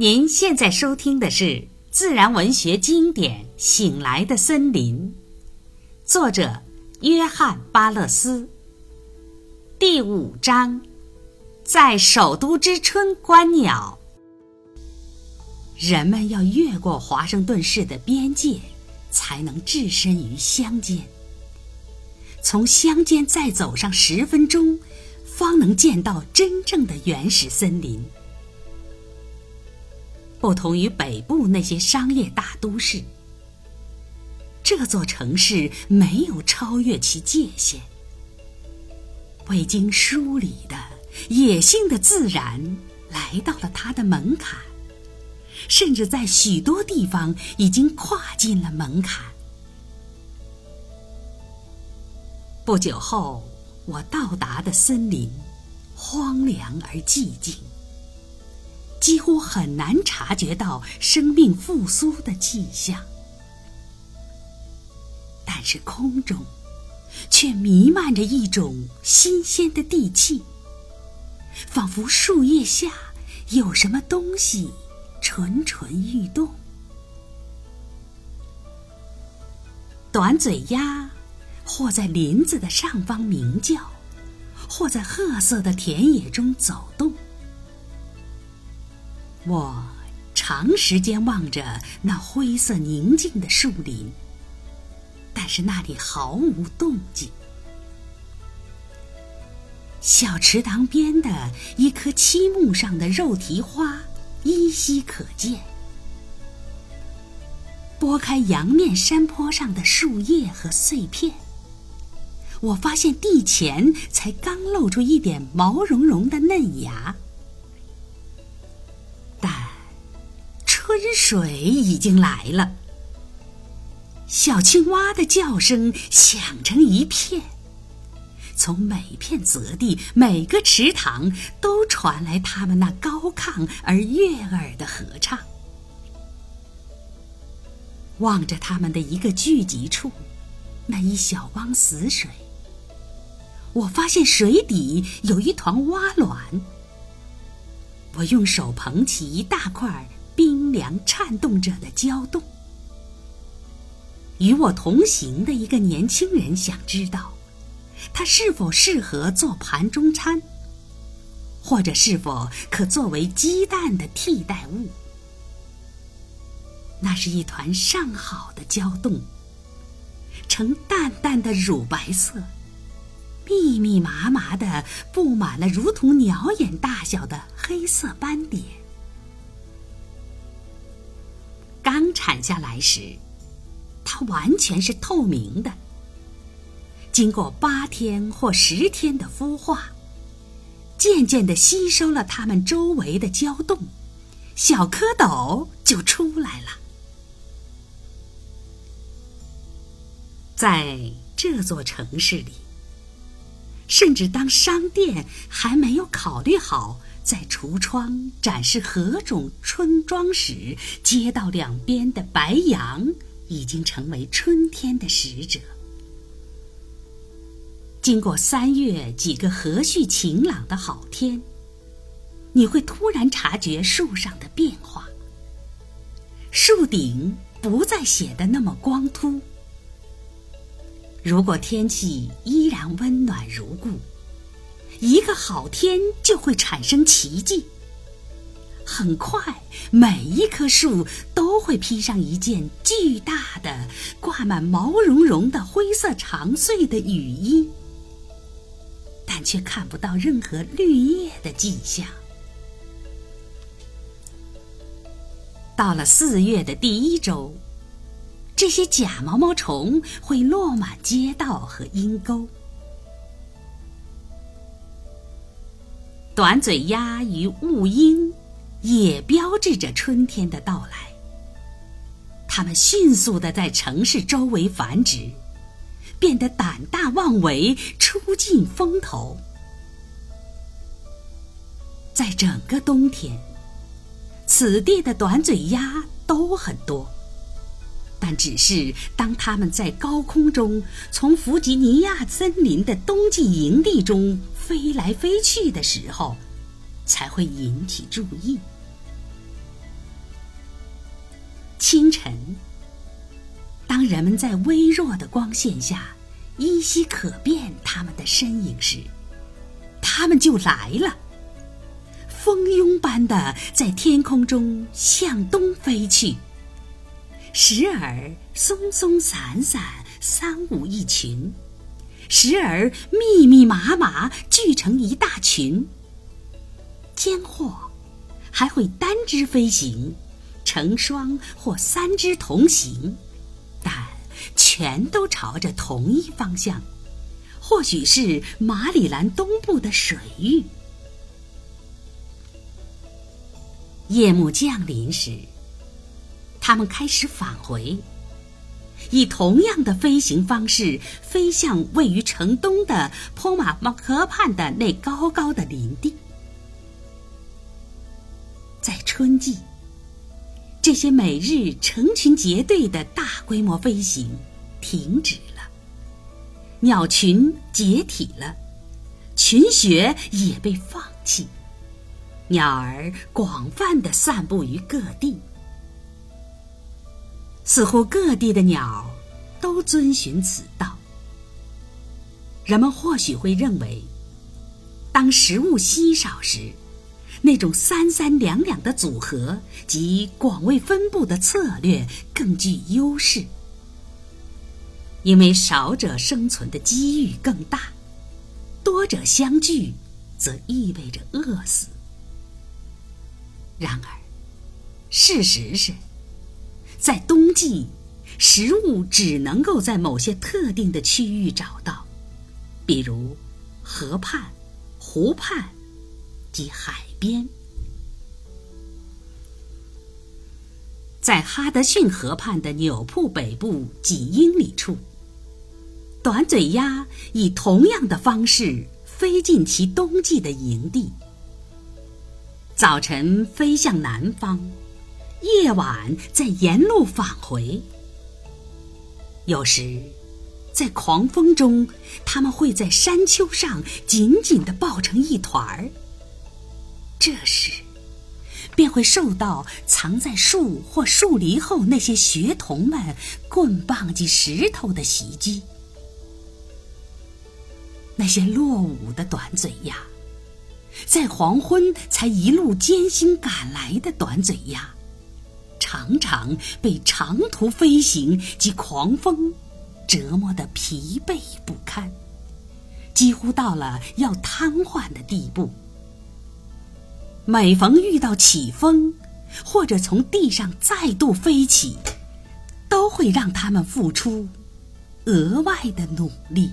您现在收听的是自然文学经典《醒来的森林》，作者约翰·巴勒斯。第五章，在首都之春观鸟。人们要越过华盛顿市的边界，才能置身于乡间。从乡间再走上十分钟，方能见到真正的原始森林。不同于北部那些商业大都市，这座城市没有超越其界限。未经梳理的野性的自然来到了它的门槛，甚至在许多地方已经跨进了门槛。不久后，我到达的森林荒凉而寂静。几乎很难察觉到生命复苏的迹象，但是空中却弥漫着一种新鲜的地气，仿佛树叶下有什么东西蠢蠢欲动。短嘴鸭或在林子的上方鸣叫，或在褐色的田野中走动。我长时间望着那灰色宁静的树林，但是那里毫无动静。小池塘边的一棵漆木上的肉蹄花依稀可见。拨开阳面山坡上的树叶和碎片，我发现地前才刚露出一点毛茸茸的嫩芽。水已经来了，小青蛙的叫声响成一片，从每片泽地、每个池塘都传来它们那高亢而悦耳的合唱。望着它们的一个聚集处，那一小汪死水，我发现水底有一团蛙卵。我用手捧起一大块。冰凉颤动着的胶冻。与我同行的一个年轻人想知道，它是否适合做盘中餐，或者是否可作为鸡蛋的替代物。那是一团上好的胶冻，呈淡淡的乳白色，密密麻麻的布满了如同鸟眼大小的黑色斑点。产下来时，它完全是透明的。经过八天或十天的孵化，渐渐的吸收了它们周围的胶冻，小蝌蚪就出来了。在这座城市里，甚至当商店还没有考虑好。在橱窗展示何种春装时，街道两边的白杨已经成为春天的使者。经过三月几个和煦晴朗的好天，你会突然察觉树上的变化。树顶不再显得那么光秃。如果天气依然温暖如故。一个好天就会产生奇迹。很快，每一棵树都会披上一件巨大的、挂满毛茸茸的灰色长穗的雨衣，但却看不到任何绿叶的迹象。到了四月的第一周，这些假毛毛虫会落满街道和阴沟。短嘴鸭与雾鹰也标志着春天的到来。它们迅速的在城市周围繁殖，变得胆大妄为，出尽风头。在整个冬天，此地的短嘴鸭都很多，但只是当它们在高空中从弗吉尼亚森林的冬季营地中。飞来飞去的时候，才会引起注意。清晨，当人们在微弱的光线下依稀可辨它们的身影时，它们就来了，蜂拥般的在天空中向东飞去，时而松松散散，三五一群。时而密密麻麻聚成一大群，间或还会单只飞行，成双或三只同行，但全都朝着同一方向，或许是马里兰东部的水域。夜幕降临时，他们开始返回。以同样的飞行方式飞向位于城东的坡马马河畔的那高高的林地。在春季，这些每日成群结队的大规模飞行停止了，鸟群解体了，群穴也被放弃，鸟儿广泛的散布于各地。似乎各地的鸟都遵循此道。人们或许会认为，当食物稀少时，那种三三两两的组合及广为分布的策略更具优势，因为少者生存的机遇更大，多者相聚则意味着饿死。然而，事实是。在冬季，食物只能够在某些特定的区域找到，比如河畔、湖畔及海边。在哈德逊河畔的纽铺北部几英里处，短嘴鸭以同样的方式飞进其冬季的营地，早晨飞向南方。夜晚再沿路返回。有时，在狂风中，它们会在山丘上紧紧的抱成一团儿。这时，便会受到藏在树或树篱后那些学童们棍棒及石头的袭击。那些落伍的短嘴鸭，在黄昏才一路艰辛赶来的短嘴鸭。常常被长途飞行及狂风折磨得疲惫不堪，几乎到了要瘫痪的地步。每逢遇到起风，或者从地上再度飞起，都会让他们付出额外的努力。